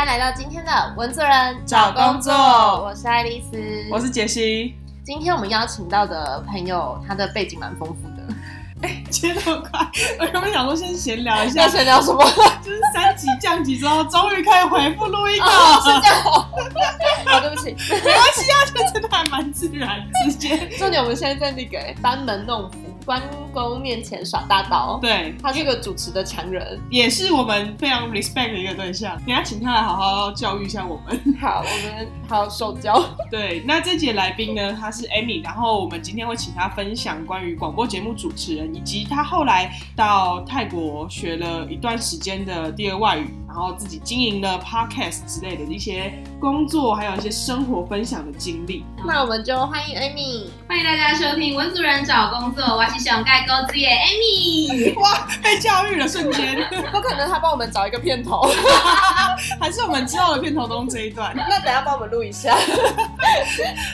大家来到今天的文字人找工作我是爱丽丝，我是杰西。今天我们邀请到的朋友，他的背景蛮丰富的。切那么快，我原本想说先闲聊一下要，闲聊什么？就是三级降级之后，终于可以回复录音了。哦，是这样 哦。好，对不起。没关系啊，这真的还蛮自然，直接重点我们现在在那个班门弄斧，关公面前耍大刀。对，他是个主持的强人。也是我们非常 respect 的一个对象。等一下请他来好好教育一下我们。好，我们好受教。对，那这节来宾呢，他是 Amy，然后我们今天会请他分享关于广播节目主持人，以及他后来到泰国学了一段时间的第二外语，然后自己经营了 podcast 之类的一些工作，还有一些生活分享的经历。那我们就欢迎 Amy。欢迎大家收听《文主人找工作》，我是熊盖沟子耶 Amy。哇，被教育了瞬间，不可能，他帮我们找一个片头。还是我们知道的片头都用这一段。那等下帮我们录一下。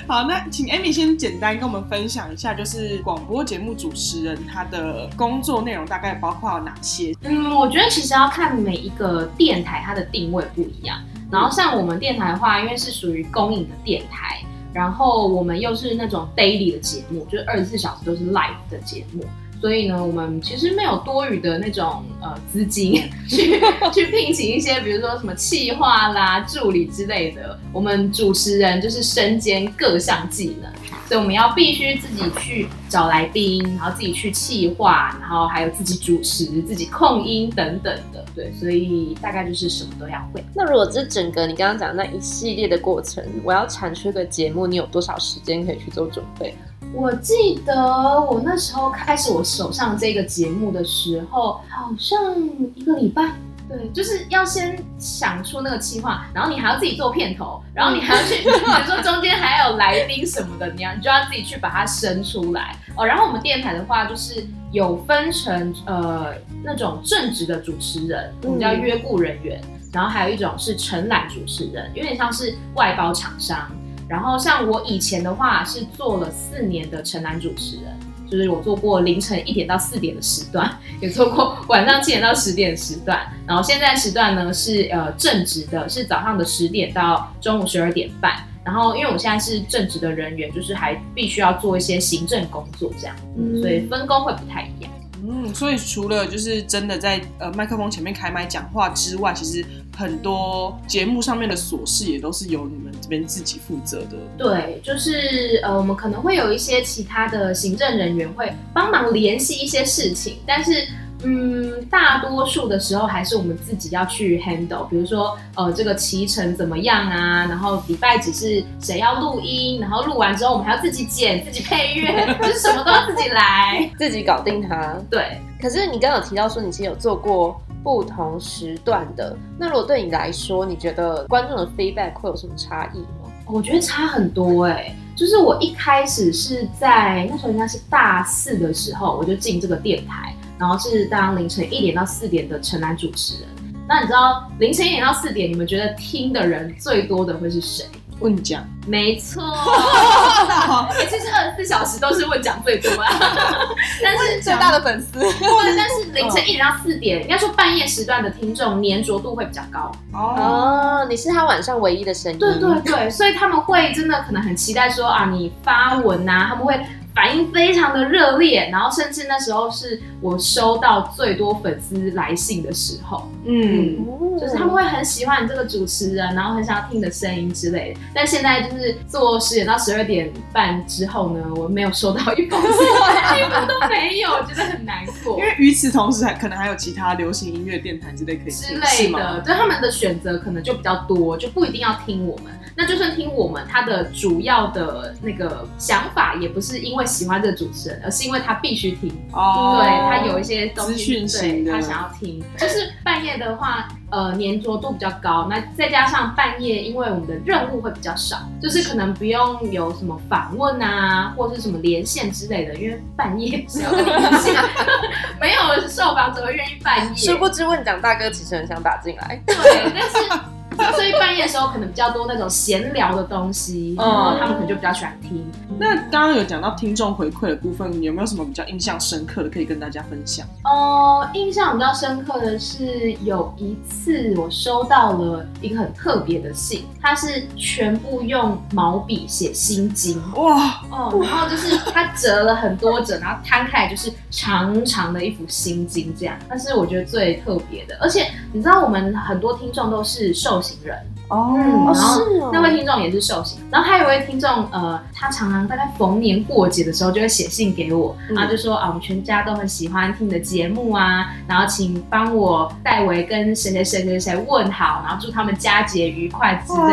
好，那请 Amy 先简单跟我们分享一下，就是广播节目主持人他的工作内容大概包括哪些？嗯，我觉得其实要看每一个电台它的定位不一样。然后像我们电台的话，因为是属于公营的电台，然后我们又是那种 daily 的节目，就是二十四小时都是 live 的节目。所以呢，我们其实没有多余的那种呃资金 去去聘请一些，比如说什么企划啦、助理之类的。我们主持人就是身兼各项技能，所以我们要必须自己去找来宾，然后自己去企划，然后还有自己主持、自己控音等等的。对，所以大概就是什么都要会。那如果这整个你刚刚讲的那一系列的过程，我要产出一个节目，你有多少时间可以去做准备？我记得我那时候开始我手上这个节目的时候，好像一个礼拜。对，就是要先想出那个计划，然后你还要自己做片头，然后你还要去，比如说中间还有来宾什么的，你要你就要自己去把它生出来哦。然后我们电台的话，就是有分成呃那种正职的主持人，我们叫约雇人员，然后还有一种是承揽主持人，有点像是外包厂商。然后像我以前的话是做了四年的承揽主持人，就是我做过凌晨一点到四点的时段，也做过晚上七点到十点的时段。然后现在时段呢是呃正职的，是早上的十点到中午十二点半。然后因为我现在是正职的人员，就是还必须要做一些行政工作这样，嗯所以分工会不太一样。嗯，所以除了就是真的在呃麦克风前面开麦讲话之外，其实很多节目上面的琐事也都是由你们这边自己负责的。对，就是呃，我们可能会有一些其他的行政人员会帮忙联系一些事情，但是嗯，大多数的时候还是我们自己要去 handle。比如说呃，这个骑程怎么样啊？然后礼拜几是谁要录音？然后录完之后我们还要自己剪、自己配乐，就是什么都要自己来。自己搞定它。对，可是你刚刚有提到说你其实有做过不同时段的，那如果对你来说，你觉得观众的 feedback 会有什么差异吗？我觉得差很多哎、就是我一开始是在那时候应该是大四的时候，我就进这个电台，然后是当凌晨一点到四点的城南主持人。那你知道凌晨一点到四点，你们觉得听的人最多的会是谁？问讲，没错，欸 其实二十四小时都是问讲最多啊，但是最大的粉丝，对，但是凌晨一点到四点，应该说半夜时段的听众粘着度会比较高。哦，哦，你是他晚上唯一的声音。对对对，所以他们会真的可能很期待说啊，你发文呐、他们会反应非常的热烈，然后甚至那时候是我收到最多粉丝来信的时候，嗯，哦就是他们会很喜欢你这个主持人，然后很想要听你的声音之类的。但现在就是做十点到十二点半之后呢，我没有收到一封信，一封都没有，我觉得很难过因。为与此同时还可能还有其他流行音乐电台之类可以之类的，对他们的选择可能就比较多，就不一定要听我们。那就算听我们，他的主要的那个想法也不是因为喜欢这个主持人，而是因为他必须听。哦，对他有一些东西，资讯对他想要听。就是半夜的话，呃，粘着度比较高，那再加上半夜，因为我们的任务会比较少，就是可能不用有什么访问啊，或是什么连线之类的，因为半夜只要跟你连线，没有受访者会愿意半夜。殊不知问讲大哥其实很想打进来。对，但是 所以半夜的时候可能比较多那种闲聊的东西，嗯然后他们可能就比较喜欢听。那刚刚有讲到听众回馈的部分，你有没有什么比较印象深刻的可以跟大家分享？呃，印象比较深刻的是有一次我收到了一个很特别的信，它是全部用毛笔写心经。哇，哦，然后就是它折了很多折，然后摊开来就是长长的一幅心经这样。那是我觉得最特别的，而且你知道我们很多听众都是受刑人，哦嗯，然后是哦。那位听众也是受刑，然后还有一位听众，呃，他常常大概逢年过节的时候就会写信给我，嗯。然后就说啊，我们全家都很喜欢听你的节目啊，然后请帮我代为跟谁谁谁谁谁问好，然后祝他们佳节愉快之类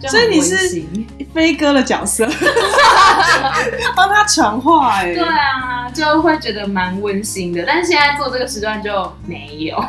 的，所以你是飞哥的角色，帮他传话哎、对啊，就会觉得蛮温馨的，但是现在做这个时段就没有，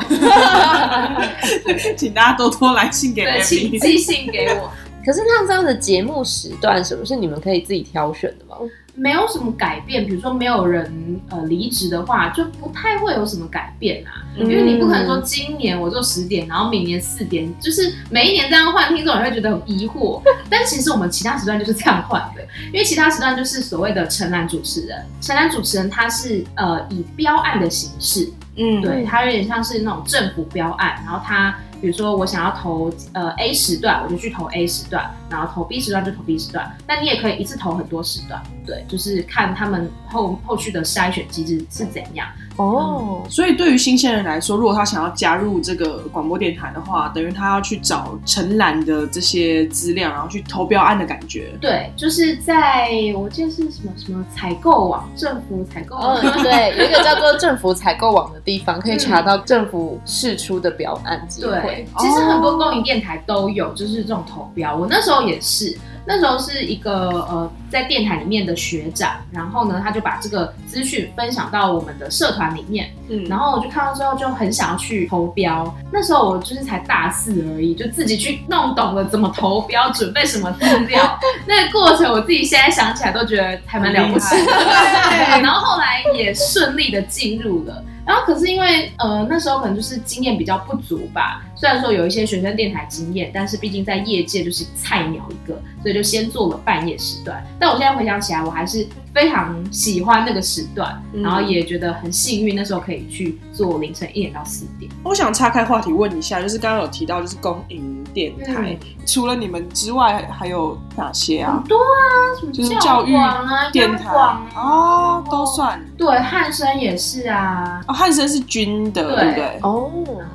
请大家多多来信给对，请。寄信给我。可是那这样的节目时段，什么是你们可以自己挑选的吗？没有什么改变，比如说没有人呃离职的话，就不太会有什么改变啊。嗯因为你不可能说今年我做十点，然后明年四点，就是每一年这样换，听众也会觉得很疑惑。但其实我们其他时段就是这样换的，因为其他时段就是所谓的城南主持人，城南主持人他是呃以标案的形式，嗯，对，他有点像是那种政府标案，然后它比如说我想要投呃 A 时段，我就去投 A 时段，然后投 B 时段就投 B 时段，那你也可以一次投很多时段，对，就是看他们后后续的筛选机制是怎样。哦，所以对于新鲜人来说，如果他想要加入这个广播电台的话，等于他要去找承揽的这些资料，然后去投标案的感觉。对，就是在我记得是什么什么采购网，政府采购网。嗯，对，有一个叫做政府采购网的地方，可以查到政府释出的表案机对会。，其实很多公营电台都有，就是这种投标。我那时候也是，那时候是一个呃在电台里面的学长，然后呢他就把这个资讯分享到我们的社团里面，嗯，然后我就看到之后就很想要去投标。那时候我就是才大四而已，就自己去弄懂了怎么投标，准备什么资料。那个过程我自己现在想起来都觉得还蛮了不起的。对，然后后来也顺利的进入了。然后可是因为呃那时候可能就是经验比较不足吧，虽然说有一些学生电台经验，但是毕竟在业界就是菜鸟一个，所以就先做了半夜时段。但我现在回想起来，我还是非常喜欢那个时段，嗯然后也觉得很幸运，那时候可以去做凌晨一点到四点。我想岔开话题问一下，就是刚刚有提到就是公营电台，除了你们之外，还有哪些啊很？多啊，什么就是教育广啊、电台啊哦，都。算。对，汉声也是啊，哦，汉声是军的，对对不对？哦，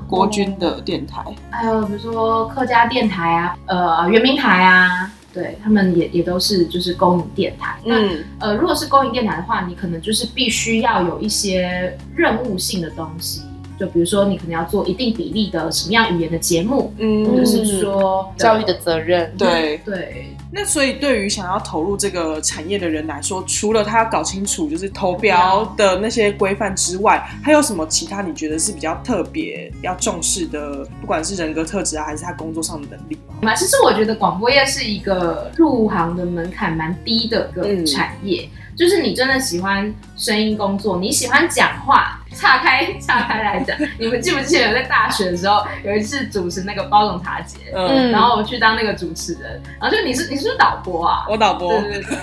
国军的电台。还有比如说客家电台啊，呃，圆明台啊，对他们也也都是就是公营电台。那嗯，呃，如果是公营电台的话，你可能就是必须要有一些任务性的东西，就比如说你可能要做一定比例的什么样语言的节目，嗯或者是说教育的责任。对。对那所以对于想要投入这个产业的人来说，除了他要搞清楚就是投标的那些规范之外，还有什么其他你觉得是比较特别要重视的，不管是人格特质啊，还是他工作上的能力吗？嘛，其实我觉得广播业是一个入行的门槛蛮低的一嗯个产业，就是你真的喜欢声音工作，你喜欢讲话。岔开岔开来讲，你们记不记得有在大学的时候有一次主持那个包种茶节，嗯，嗯然后我去当那个主持人，然后就你是你是不是导播啊？我导播。对对对，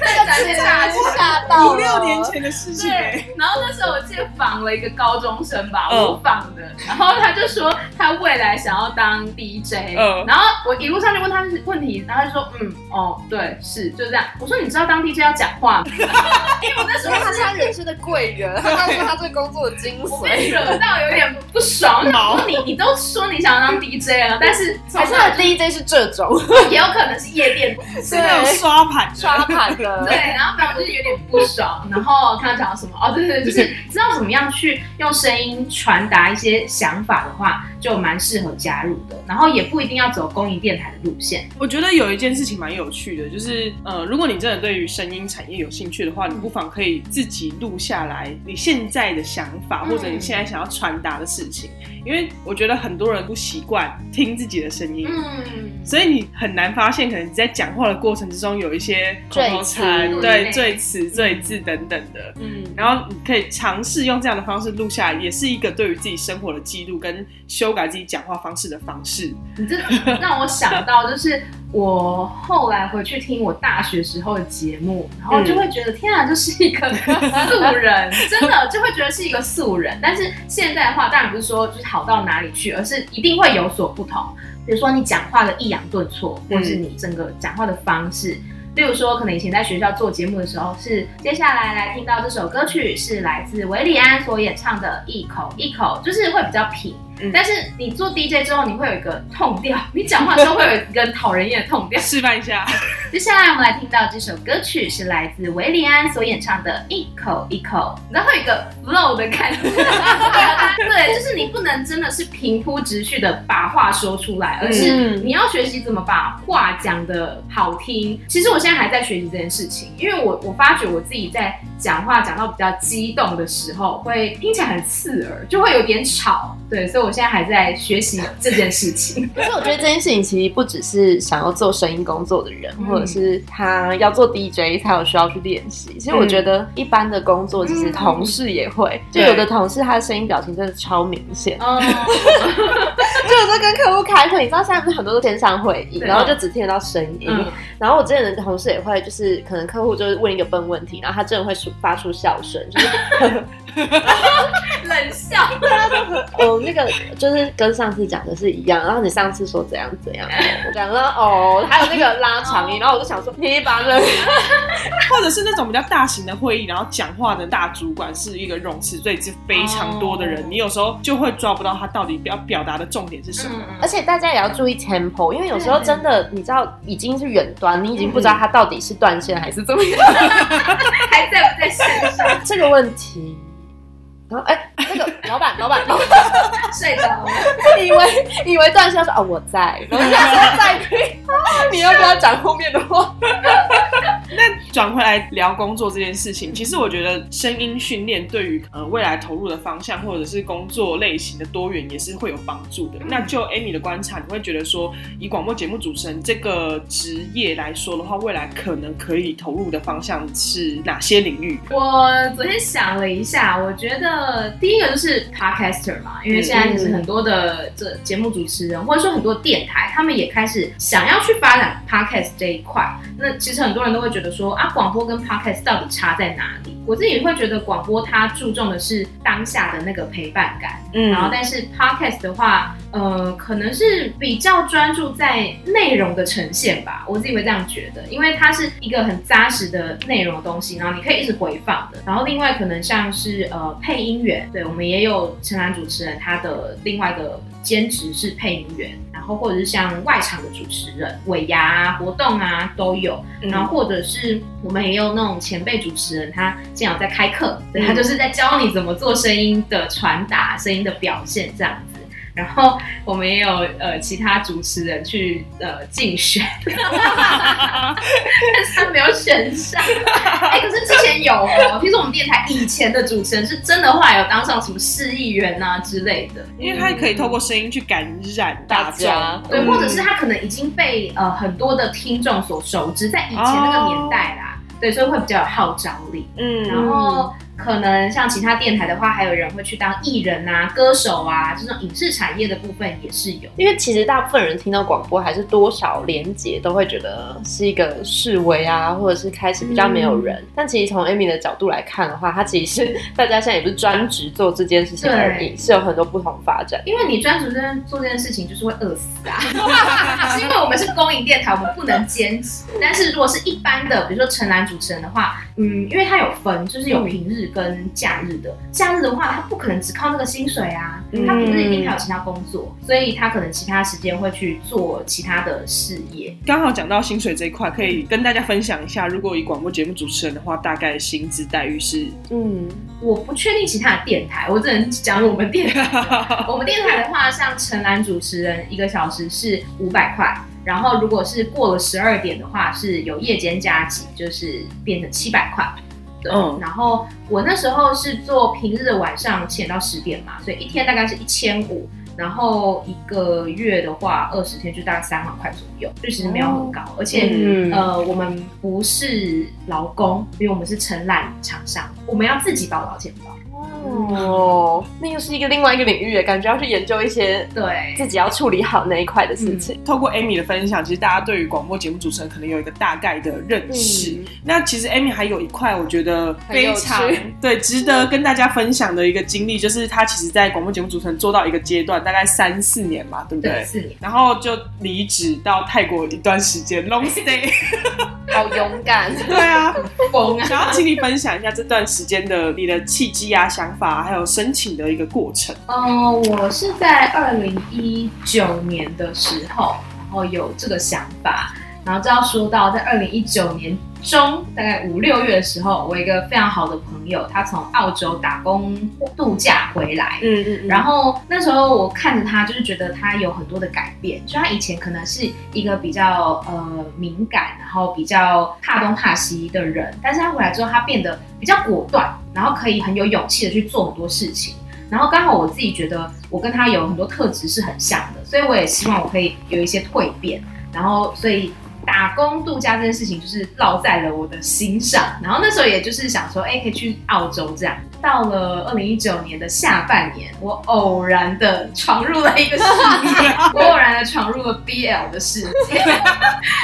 那个展现大吓到五六年前的事情哎、对，然后那时候我记得访了一个高中生吧，嗯。我访的，然后他就说他未来想要当 DJ，、嗯。然后我一路上就问他问题，然后他就说嗯哦对是就这样，我说你知道当 DJ 要讲话吗？因为我那时候他是是他人生的贵人，他告诉他这工作的精我被髓。惹到有点不爽，我想说你你都说你想要当 DJ 了，但是 还是他的 DJ 是这种 也有可能是夜店是那种刷盘刷盘的，对，然后反正就是有点不爽，然后看他讲什么哦，对对，对就是知道怎么样去用声音传达一些想法的话，就蛮适合加入的。然后也不一定要走公益电台的路线，我觉得有一件事情蛮有趣的，就是呃，如果你真的对于声音产业有兴趣的话，你不妨可以自己录下来你现在的想法，嗯。或者你现在想要传达的事情。因为我觉得很多人不习惯听自己的声音，嗯，所以你很难发现，可能你在讲话的过程之中有一些赘口才，对。对，最词最字等等的。嗯，然后你可以尝试用这样的方式录下来，也是一个对于自己生活的记录跟修改自己讲话方式的方式。你这 让我想到，就是我后来回去听我大学时候的节目，然后就会觉得、天啊，这是一个 素人，真的就会觉得是一个素人。但是现在的话，当然不是说就是好到哪里去，而是一定会有所不同。比如说你讲话的抑扬顿挫，或是你整个讲话的方式。例如说，可能以前在学校做节目的时候，是接下来来听到这首歌曲是来自韦礼安所演唱的《一口一口》，就是会比较平。嗯但是你做 DJ 之后，你会有一个痛调，你讲话的时候会有一个讨人厌的痛调。示范一下，接下来我们来听到这首歌曲是来自韦礼安所演唱的《一口一口》，然后有一个 flow 的感觉。对，就是你不能真的是平铺直叙的把话说出来，而是嗯你要学习怎么把话讲的好听。其实我现在还在学习这件事情，因为我我发觉我自己在讲话讲到比较激动的时候，会听起来很刺耳，就会有点吵。对，所以我现在还在学习这件事情。可是我觉得这件事情其实不只是想要做声音工作的人，嗯或者是他要做 DJ 才有需要去练习。其实我觉得一般的工作，其实同事也会，就有的同事他的声音表情真的超明显。嗯，就有时候跟客户开会，你知道现在不是很多都线上会议，然后就只听得到声音。嗯然后我之前的同事也会，就是可能客户就是问一个笨问题，然后他真的会出发出笑声，就是 冷笑。哦那个就是跟上次讲的是一样，然后你上次说怎样怎样，我讲了哦，还有那个拉长音，然后我就想说你把人 或者是那种比较大型的会议，然后讲话的大主管是一个冗词赘字非常多的人，哦你有时候就会抓不到他到底要表达的重点是什么。嗯而且大家也要注意 tempo，因为有时候真的你知道已经是远端，你已经不知道他到底是断线还是怎么样 还在不在线上？这个问题。然后哎，那个老板，老板，老板 睡着了。以为以为断线说哦我在，然后下次再听，你要不要讲后面的话？转回来聊工作这件事情，其实我觉得声音训练对于呃未来投入的方向或者是工作类型的多元也是会有帮助的。那就 Amy 的观察，你会觉得说，以广播节目主持人这个职业来说的话，未来可能可以投入的方向是哪些领域？我昨天想了一下，我觉得第一个就是 podcaster 嘛，因为现在其实很多的这节目主持人，或者说很多电台，他们也开始想要去发展 podcast 这一块。那其实很多人都会觉得说啊，广播跟 podcast 到底差在哪里？我自己会觉得广播它注重的是当下的那个陪伴感，嗯然后但是 podcast 的话，呃，可能是比较专注在内容的呈现吧，我自己会这样觉得，因为它是一个很扎实的内容的东西，然后你可以一直回放的。然后另外可能像是呃配音员，对我们也有陈兰主持人，他的另外一个兼职是配音员，然后或者是像外场的主持人，尾牙啊、活动啊都有。嗯然后或者是我们也有那种前辈主持人，他现在有在开课，对嗯他就是在教你怎么做声音的传达、声音的表现这样子。然后我们也有呃其他主持人去呃竞选，但是他没有选上。哎、可是之前有哦，听说我们电台以前的主持人是真的后来有当上什么市议员啊之类的。因为他可以透过声音去感染大家对，嗯或者是他可能已经被呃很多的听众所熟知，在以前那个年代啦，对，所以会比较有号召力。嗯然后可能像其他电台的话，还有人会去当艺人啊、歌手啊，这种影视产业的部分也是有。因为其实大部分人听到广播，还是多少连结都会觉得是一个示威啊，或者是开始比较没有人。但其实从 Amy 的角度来看的话，她其实是大家现在也不是专职做这件事情而已，是有很多不同发展。因为你专职在做这件事情，就是会饿死啊！是因为我们是公营电台，我们不能兼职。但是如果是一般的，比如说陈兰主持人的话，嗯，因为他有分，就是有平日跟假日的。假日的话，他不可能只靠那个薪水啊，他平日一定还有其他工作，所以他可能其他时间会去做其他的事业。刚好讲到薪水这一块，可以跟大家分享一下，如果以广播节目主持人的话，大概薪资待遇是嗯，我不确定其他的电台，我只能讲我们电台。我们电台的话，像陈兰主持人一个小时是五百块，然后如果是过了十二点的话，是有夜间加急，就是变成七百块。对，嗯然后我那时候是做平日的晚上七点到十点嘛，所以一天大概是一千五。然后一个月的话，二十天就大概三万块左右，就其实没有很高，而且、嗯呃，我们不是劳工，因为我们是承揽厂商，我们要自己保劳健保。哦，那又是一个另外一个领域的，感觉要去研究一些对，自己要处理好那一块的事情。透过 Amy 的分享，其实大家对于广播节目主持人可能有一个大概的认识。嗯那其实 Amy 还有一块，我觉得非常对值得跟大家分享的一个经历，就是她其实，在广播节目主持人做到一个阶段，大概三四年嘛，对不对，对？四年。然后就离职到泰国一段时间，long stay。好勇敢，对啊，疯啊！想要请你分享一下这段时间的你的契机啊、想法啊，还有申请的一个过程。嗯，我是在二零一九年的时候，然后有这个想法，然后就要说到在二零一九年中，大概五六月的时候，我一个非常好的朋友，他从澳洲打工度假回来，嗯嗯然后那时候我看着他，就是觉得他有很多的改变。就他以前可能是一个比较呃敏感，然后比较怕东怕西的人，但是他回来之后，他变得比较果断，然后可以很有勇气的去做很多事情。然后刚好我自己觉得我跟他有很多特质是很像的，所以我也希望我可以有一些蜕变。然后所以打工度假这件事情就是烙在了我的心上。然后那时候也就是想说，哎，可以去澳洲这样。到了二零一九年的下半年，我偶然的闯入了一个世界，我偶然的闯入了 BL 的世界。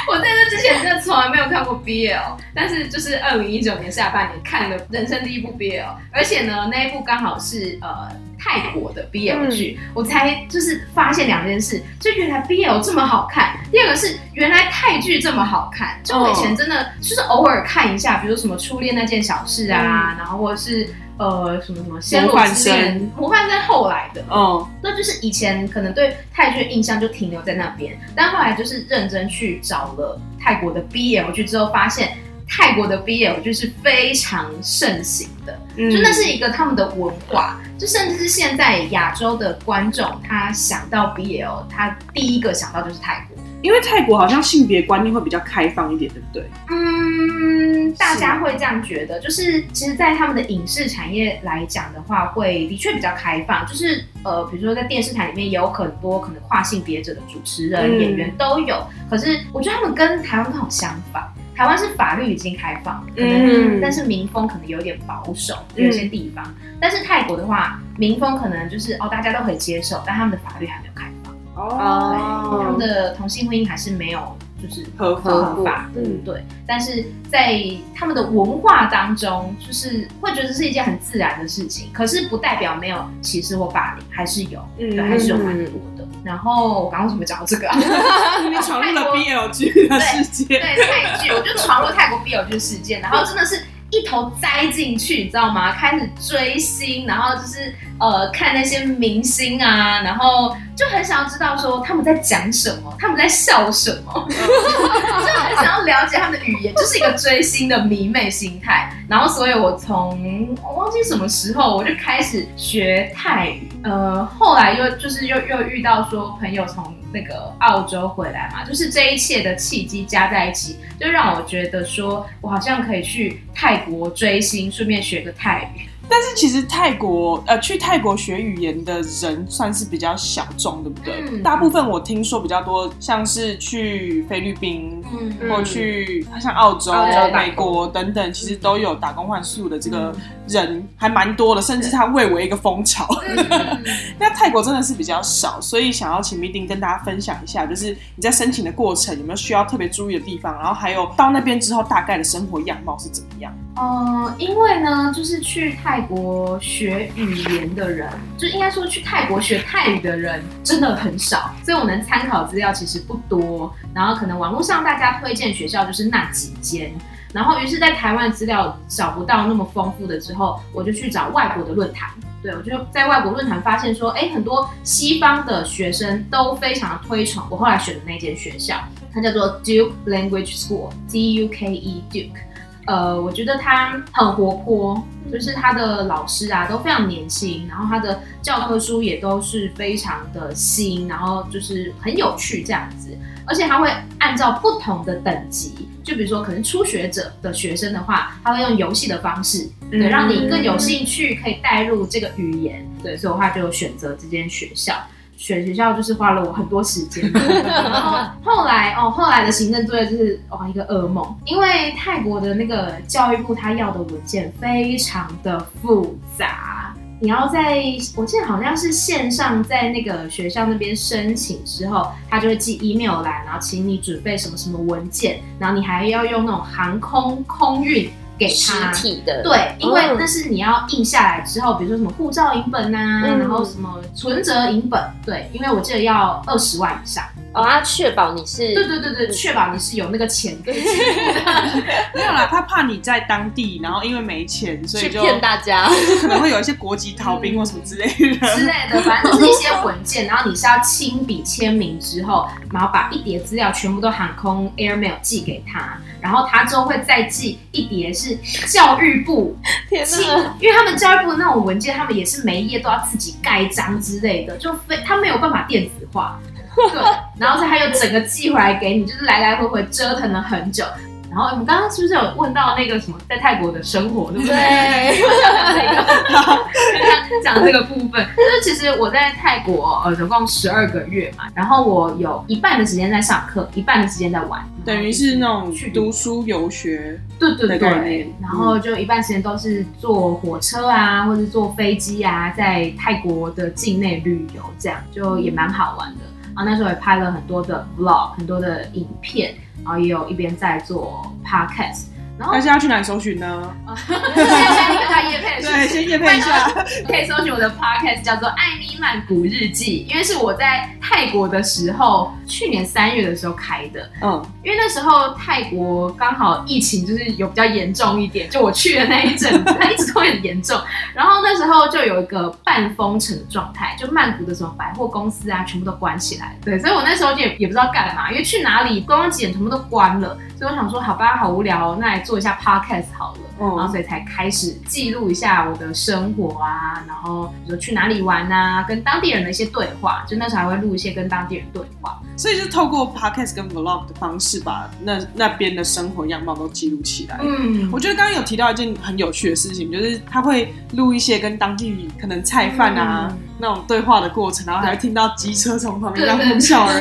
我在这之前真的从来没有看过 BL，但是就是二零一九年下半年看了人生第一部 BL，而且呢那一部刚好是呃泰国的 BL 剧，我才就是发现两件事，就原来 BL 这么好看，第二个是原来泰剧这么好看。就我以前真的就是偶尔看一下，比如说什么初恋那件小事啊，然后或者是。呃，什么什么仙罗之恋，模范生后来的，哦，那就是以前可能对泰剧的印象就停留在那边，但后来就是认真去找了泰国的 BL 剧之后，发现泰国的 BL 就是非常盛行的，嗯就那是一个他们的文化，就甚至是现在亚洲的观众，他想到 BL，他第一个想到就是泰国。因为泰国好像性别观念会比较开放一点，对不对？嗯，大家会这样觉得，就是其实，在他们的影视产业来讲的话，会的确比较开放。就是呃，比如说在电视台里面也有很多可能跨性别者的主持人、嗯演员都有。可是我觉得他们跟台湾刚好相反，台湾是法律已经开放嗯但是民风可能有点保守，有些地方。但是泰国的话，民风可能就是哦，大家都可以接受，但他们的法律还没有开放。哦他们的同性婚姻还是没有就是合法嗯嗯对。但是在他们的文化当中，就是会觉得是一件很自然的事情，可是不代表没有歧视或霸凌，还是有，嗯对，还是有蛮多的。然后我刚刚为什么讲到这个啊？你闯入了 BL 剧的世界，对泰剧，我就闯入泰国 BL 剧事件，然后真的是一头栽进去，你知道吗？开始追星，然后就是呃看那些明星啊，然后就很想要知道说他们在讲什么，他们在笑什么，就很想要了解他们的语言，就是一个追星的迷妹心态。然后，所以我从我忘记什么时候我就开始学泰语，呃，后来又就是又又遇到说朋友从那个澳洲回来嘛，就是这一切的契机加在一起，就让我觉得说我好像可以去泰国追星，顺便学个泰语。但是其实泰国呃去泰国学语言的人算是比较小众，对不对？嗯大部分我听说比较多，像是去菲律宾。嗯或去像澳洲、美国等等，其实都有打工换宿的这个人还蛮多的，甚至它蔚为一个风潮。那泰国真的是比较少，所以想要请密丁跟大家分享一下，就是你在申请的过程有没有需要特别注意的地方，然后还有到那边之后大概的生活样貌是怎么样？呃，因为呢，就是去泰国学语言的人，就应该说去泰国学泰语的人真的很少，所以我能参考资料其实不多。然后可能网络上大家推荐学校就是那几间，然后于是，在台湾资料找不到那么丰富的之后，我就去找外国的论坛。对，我就在外国论坛发现说，哎，很多西方的学生都非常推崇我后来选的那间学校，它叫做 Duke Language School，D U K E Duke。呃，我觉得他很活泼，就是他的老师啊都非常年轻，然后他的教科书也都是非常的新，然后就是很有趣这样子，而且他会按照不同的等级，就比如说可能初学者的学生的话，他会用游戏的方式，对，嗯让你更有兴趣，可以带入这个语言，对，所以的话就选择这间学校。选学校就是花了我很多时间。然后后来哦，后来的行政作业就是哇一个噩梦，因为泰国的那个教育部他要的文件非常的复杂。你要在，我记得好像是线上在那个学校那边申请之后，他就会寄 email 来，然后请你准备什么什么文件，然后你还要用那种航空空运给实他。体的，对，因为嗯那是你要印下来之后，比如说什么护照影本啊，嗯然后什么存折影本，对，因为我记得要二十万以上。哦，他确保你是对对对对，确保你是有那个钱可以支付的。没有啦，他怕你在当地，然后因为没钱，所以就骗大家，可能会有一些国籍逃兵 或什么之类的之。类的，反正就是一些文件，然后你是要亲笔签名之后，然后把一叠资料全部都航空 airmail 寄给他，然后他之后会再寄一叠是教育部天因为他们教育部的那种文件，他们也是每一页都要自己盖章之类的，就非他没有办法电子化，对，然后他又整个寄回来给你，就是来来回回折腾了很久。然后我们刚刚是不是有问到那个什么在泰国的生活，对不对？对，讲这个，讲这个部分，就是其实我在泰国呃总共十二个月嘛，然后我有一半的时间在上课，一半的时间在玩，等于是那种去读书游学，对对对，然后就一半时间都是坐火车啊，或者坐飞机啊，在泰国的境内旅游，这样就也蛮好玩的。啊那时候也拍了很多的 vlog，很多的影片，然后也有一边在做 podcast。然后但是要去哪里搜寻呢？现在一个叫叶配对，先验配一下。可以搜寻我的 podcast 叫做《艾咪曼谷日记》，因为是我在泰国的时候，去年三月的时候开的。嗯，因为那时候泰国刚好疫情就是有比较严重一点，就我去的那一阵子，它一直都很严重。然后那时候就有一个半封城的状态，就曼谷的什么百货公司啊，全部都关起来。对，所以我那时候就也也不知道干嘛，因为去哪里观光景点全部都关了，所以我想说，好吧，好无聊、哦，那来做一下 podcast 好了。然后嗯，所以才开始记录一下我的生活啊，然后比如说去哪里玩啊，跟当地人的一些对话，就那时候还会录一些跟当地人对话。所以就是透过 podcast 跟 vlog 的方式，把那那边的生活样貌都记录起来。嗯。我觉得刚刚有提到一件很有趣的事情，就是他会录一些跟当地可能菜贩啊、嗯。那种对话的过程，然后还会听到机车从旁边呼啸而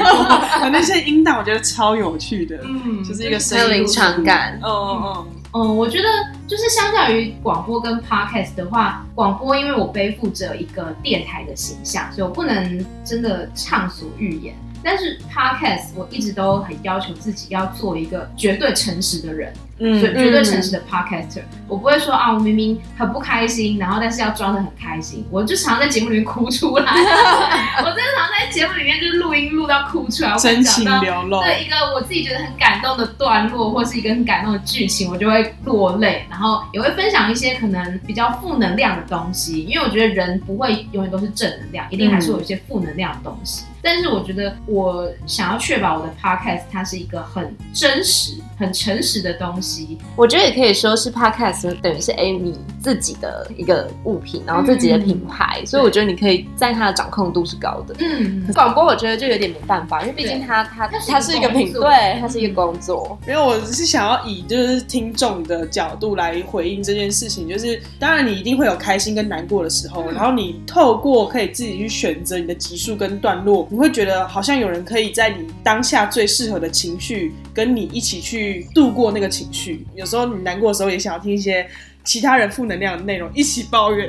过，那些音档，我觉得超有趣的，嗯。就是一个声音临场感。嗯嗯嗯，嗯我觉得就是相较于广播跟 podcast 的话，广播因为我背负着一个电台的形象，所以我不能真的畅所欲言。但是 podcast 我一直都很要求自己要做一个绝对诚实的人，嗯绝绝对诚实的 podcaster。我不会说啊，我明明很不开心，然后但是要装的很开心。我就常在节目里面哭出来，我真的常在节目里面就是录音录到哭出来，我真情流露，对一个我自己觉得很感动的段落，或是一个很感动的剧情，我就会落泪，然后也会分享一些可能比较负能量的东西，因为我觉得人不会永远都是正能量，一定还是有一些负能量的东西。但是我觉得我想要确保我的 podcast 它是一个很真实、很诚实的东西。我觉得也可以说是 podcast 等于是 Amy 自己的一个物品，然后自己的品牌，所以我觉得你可以在它的掌控度是高的。嗯，广播我觉得就有点没办法，因为毕竟它它它是一个它是一个品，对，它是一个工作。因为我是想要以就是听众的角度来回应这件事情，就是当然你一定会有开心跟难过的时候，嗯然后你透过可以自己去选择你的集数跟段落，你会觉得好像有人可以在你当下最适合的情绪跟你一起去度过那个情绪。有时候你难过的时候也想要听一些其他人负能量的内容，一起抱怨。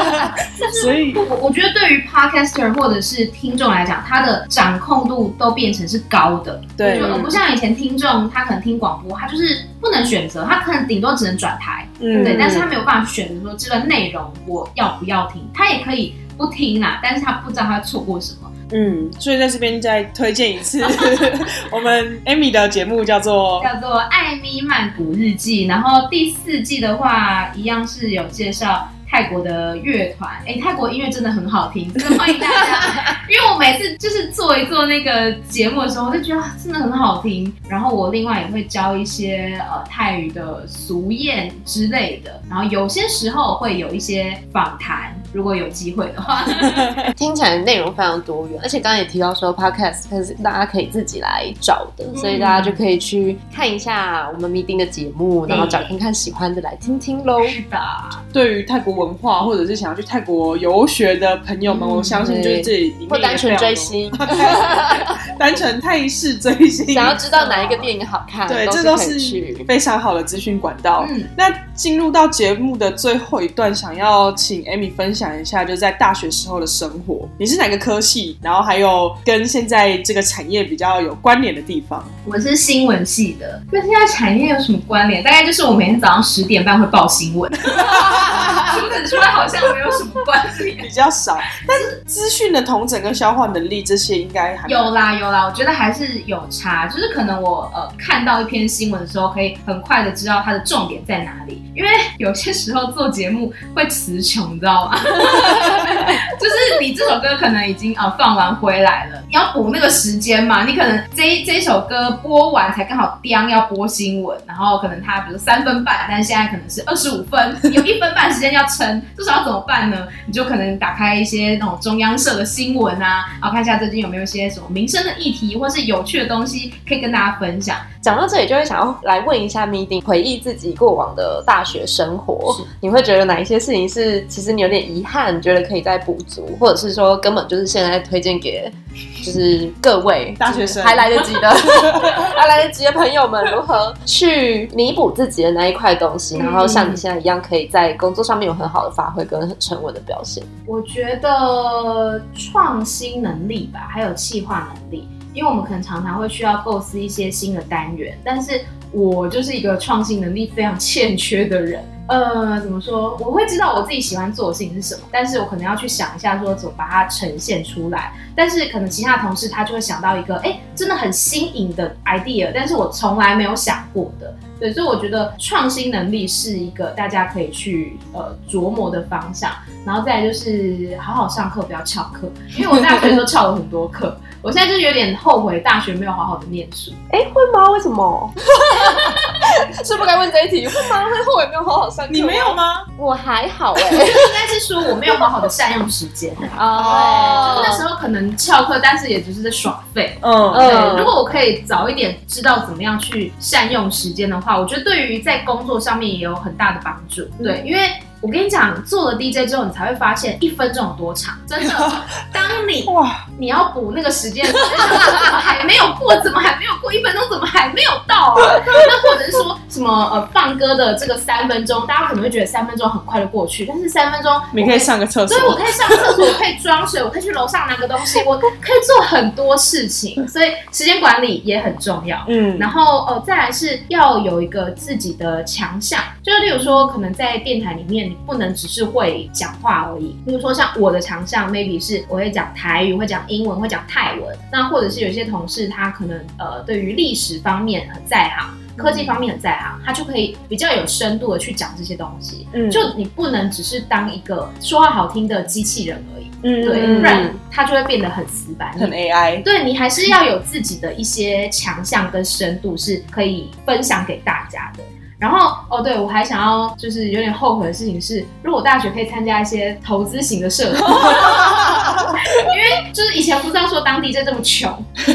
所以我我觉得对于 podcaster 或者是听众来讲，他的掌控度都变成是高的。对就不像以前听众，他可能听广播，他就是不能选择，他可能顶多只能转台，嗯对，但是他没有办法选择说这个内容我要不要听，他也可以不听啦，但是他不知道他错过什么。嗯，所以在这边再推荐一次 我们 Amy 的节目叫做叫做《艾咪曼谷日记》，然后第四季的话，一样是有介绍泰国的乐团，哎，泰国音乐真的很好听，真的欢迎大家。因为我每次就是做一做那个节目的时候，我就觉得啊真的很好听。然后我另外也会教一些呃泰语的俗谚之类的，然后有些时候会有一些访谈。如果有机会的话，听起来内容非常多元，而且刚刚也提到说 podcast 它是大家可以自己来找的，所以大家就可以去看一下我们密定的节目，然后找看看喜欢的来听听喽。是的，对于泰国文化或者是想要去泰国游学的朋友们，嗯我相信就是这里里面或单纯追星，单纯泰式追星，想要知道哪一个电影好看，对，都这都是。非常好的资讯管道。嗯。那进入到节目的最后一段，想要请 Amy 分享一下，就在大学时候的生活。你是哪个科系？然后还有跟现在这个产业比较有关联的地方？我是新闻系的，跟现在产业有什么关联？大概就是我每天早上十点半会报新闻，除此之外好像没有什么关联。比较少，但是资讯的同整跟消化能力这些应该还有啦有啦，我觉得还是有差，就是可能我呃看到一篇新闻的时候，可以很快的知道它的重点在哪里，因为有些时候做节目会词穷，你知道吗？就是你这首歌可能已经呃放完回来了，你要补那个时间嘛，你可能这这一首歌播完才刚好当要播新闻，然后可能它比如三分半，但是现在可能是二十五分，有一分半时间要撑，这时候要怎么办呢？你就可能打开一些那种中央社的新闻啊，然后看一下最近有没有一些什么民生的议题或是有趣的东西可以跟大家分享。讲到这里，就会想要来问一下 Meeting，回忆自己过往的大学生活，你会觉得哪一些事情是其实你有点遗憾，觉得可以再补足，或者是说根本就是现在推荐给就是各位 大学生。还来得及的 还来得及的朋友们，如何去弥补自己的那一块东西，然后像你现在一样，可以在工作上面有很好的发挥跟很沉稳的表现。我觉得创新能力吧，还有企划能力，因为我们可能常常会需要构思一些新的单元，但是我就是一个创新能力非常欠缺的人。呃，怎么说？我会知道我自己喜欢做的事情是什么，但是我可能要去想一下，说怎么把它呈现出来。但是可能其他同事他就会想到一个，哎，真的很新颖的 idea，但是我从来没有想过的。对，所以我觉得创新能力是一个大家可以去呃琢磨的方向。然后再来就是好好上课，不要翘课，因为我大学的时候翘了很多课，我现在就是有点后悔大学没有好好的念书。哎，会吗？为什么？是不该问这一题，会吗？会后悔没有好好上课？你没有？吗？我还好哎、应该是说我没有好好的善用时间。哦就是那时候可能翘课，但是也只是在耍废。嗯嗯对，如果我可以早一点知道怎么样去善用时间的话，我觉得对于在工作上面也有很大的帮助。对，因为我跟你讲，做了 DJ 之后，你才会发现一分钟有多长。真的，当你哇，你要补那个时间怎么还没有过？怎么还没有过一分钟？怎么还没有到啊？那或者是说什么呃放歌的这个三分钟，大家可能会觉得三分钟很快的过去，但是三分钟你可以上个厕所所以。我可以上厕所，我可以装水，我可以去楼上拿个东西，我可以做很多事情，所以时间管理也很重要。嗯，然后呃，再来是要有一个自己的强项，就是例如说，可能在电台里面，你不能只是会讲话而已。比如说，像我的强项，maybe 是我会讲台语，会讲英文，会讲泰文。那或者是有一些同事，他可能呃对于历史方面很在行。科技方面很在行，他就可以比较有深度的去讲这些东西。嗯就你不能只是当一个说话好听的机器人而已，嗯对，嗯不然他就会变得很死板。很 AI。对你还是要有自己的一些强项跟深度，是可以分享给大家的。然后哦，对我还想要就是有点后悔的事情是，如果大学可以参加一些投资型的社团，因为就是以前不知道说当 DJ 这么穷，就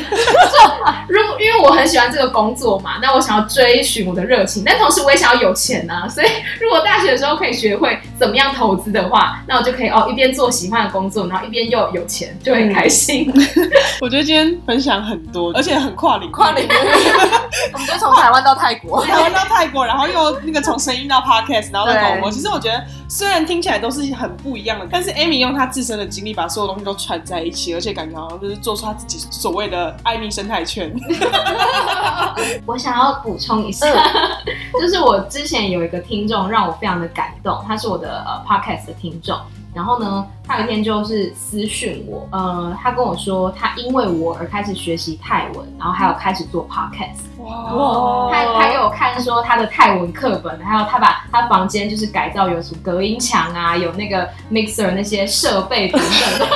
如果因为我很喜欢这个工作嘛，那我想要追寻我的热情，但同时我也想要有钱啊，所以如果大学的时候可以学会怎么样投资的话，那我就可以哦一边做喜欢的工作，然后一边又有钱，就很开心。我觉得今天分享很多，而且很跨领域跨领域，我们就从台湾到泰国。台湾到泰国，然后又那个从声音到 podcast，然后到广播。其实我觉得虽然听起来都是很不一样的，但是 Amy 用她自身的经历把所有东西都串在一起，而且感觉好像就是做出他自己所谓的艾米生态圈。我想要补充一下，就是我之前有一个听众让我非常的感动，他是我的呃 podcast 的听众。然后呢，他有一天就是私讯我，呃，他跟我说他因为我而开始学习泰文，然后还有开始做 podcast。哇他他给我看说他的泰文课本，还有他把他房间就是改造有什么隔音墙啊，有那个 mixer 那些设备等等的。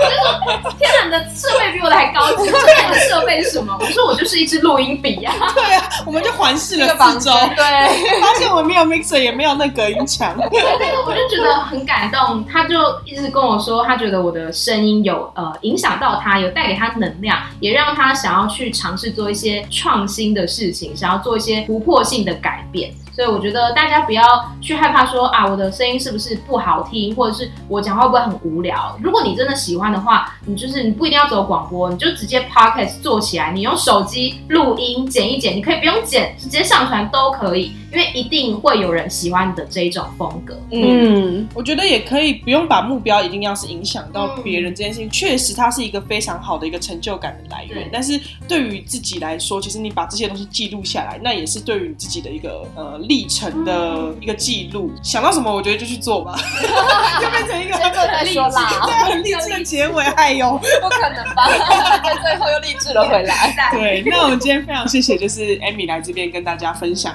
我就说天哪，你的设备比我的还高级。这两个设备是什么？我说我就是一支录音笔呀、对啊，我们就环视了四周，对，发现我们没有 mixer，也没有那隔音墙。那个我就觉得很感动，他就一直跟我说，他觉得我的声音有呃影响到他，有带给他能量，也让他想要去尝试做一些创新的事情，想要做一些突破性的改变。所以我觉得大家不要去害怕说啊，我的声音是不是不好听，或者是我讲话会不会很无聊？如果你真的喜欢的话，你就是你不一定要走广播，你就直接 podcast 做起来，你用手机录音剪一剪，你可以不用剪，直接上传都可以，因为一定会有人喜欢你的这一种风格。嗯，嗯，我觉得也可以不用把目标一定要是影响到别人这件事情，确实它是一个非常好的一个成就感的来源。但是对于自己来说，其实你把这些东西记录下来，那也是对于你自己的一个呃历程的一个记录。想到什么，我觉得就去做吧，就变成一个先做再说啦对啊很励志的结尾，哎呦。不可能吧？在最后又励志了回来。对，那我们今天非常谢谢，就是 Amy 来这边跟大家分享，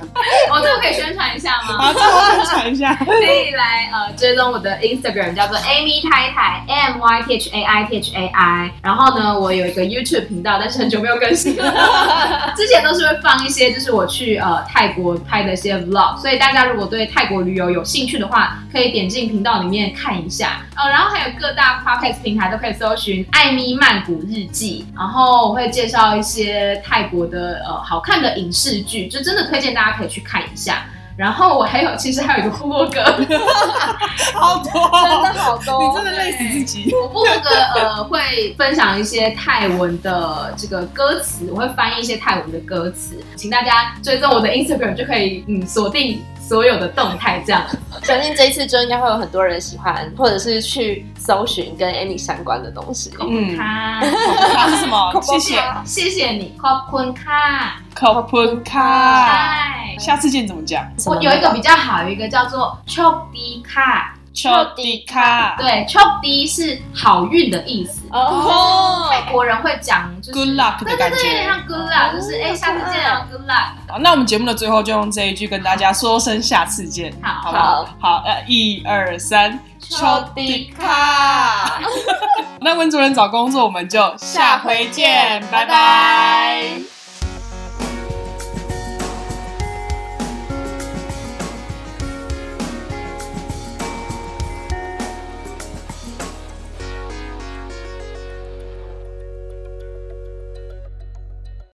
我这个可以宣传一下吗？好，最后分享一下。可以来呃追踪我的 Instagram 叫做 Amy 太太 M Y T H A I T H A I，然后呢我有一个 YouTube 频道，但是很久没有更新了。之前都是会放一些就是我去呃泰国拍的一些 Vlog，所以大家如果对泰国旅游有兴趣的话，可以点进频道里面看一下。呃，然后还有各大 Podcast 平台都可以搜寻艾咪曼谷日记，然后我会介绍一些泰国的呃好看的影视剧，就真的推荐大家可以去看一下。然后我还有，其实还有一个部落格，好多，真的好多，你真的累死自己。我部落格呃会分享一些泰文的这个歌词，我会翻译一些泰文的歌词，请大家追踪我的 Instagram 就可以嗯锁定所有的动态，这样。相信这一次就应该会有很多人喜欢，或者是去搜寻跟 Amy 相关的东西。嗯，是什么？谢谢，谢谢你。Kopunka，Kopunka，下次见怎么讲？我有一个比较好，一个叫做 Chobi 卡。Chok di ka。丘迪卡。对，chok di 是好运的意思。哦泰国人会讲就是 Good luck 的感对对对，像 good luck，就是哎、下次见啊，good luck。好，那我们节目的最后就用这一句跟大家说声下次见，好好不好？好，呃，一二三，丘迪卡。那温主任找工作，我们就下回见，拜拜。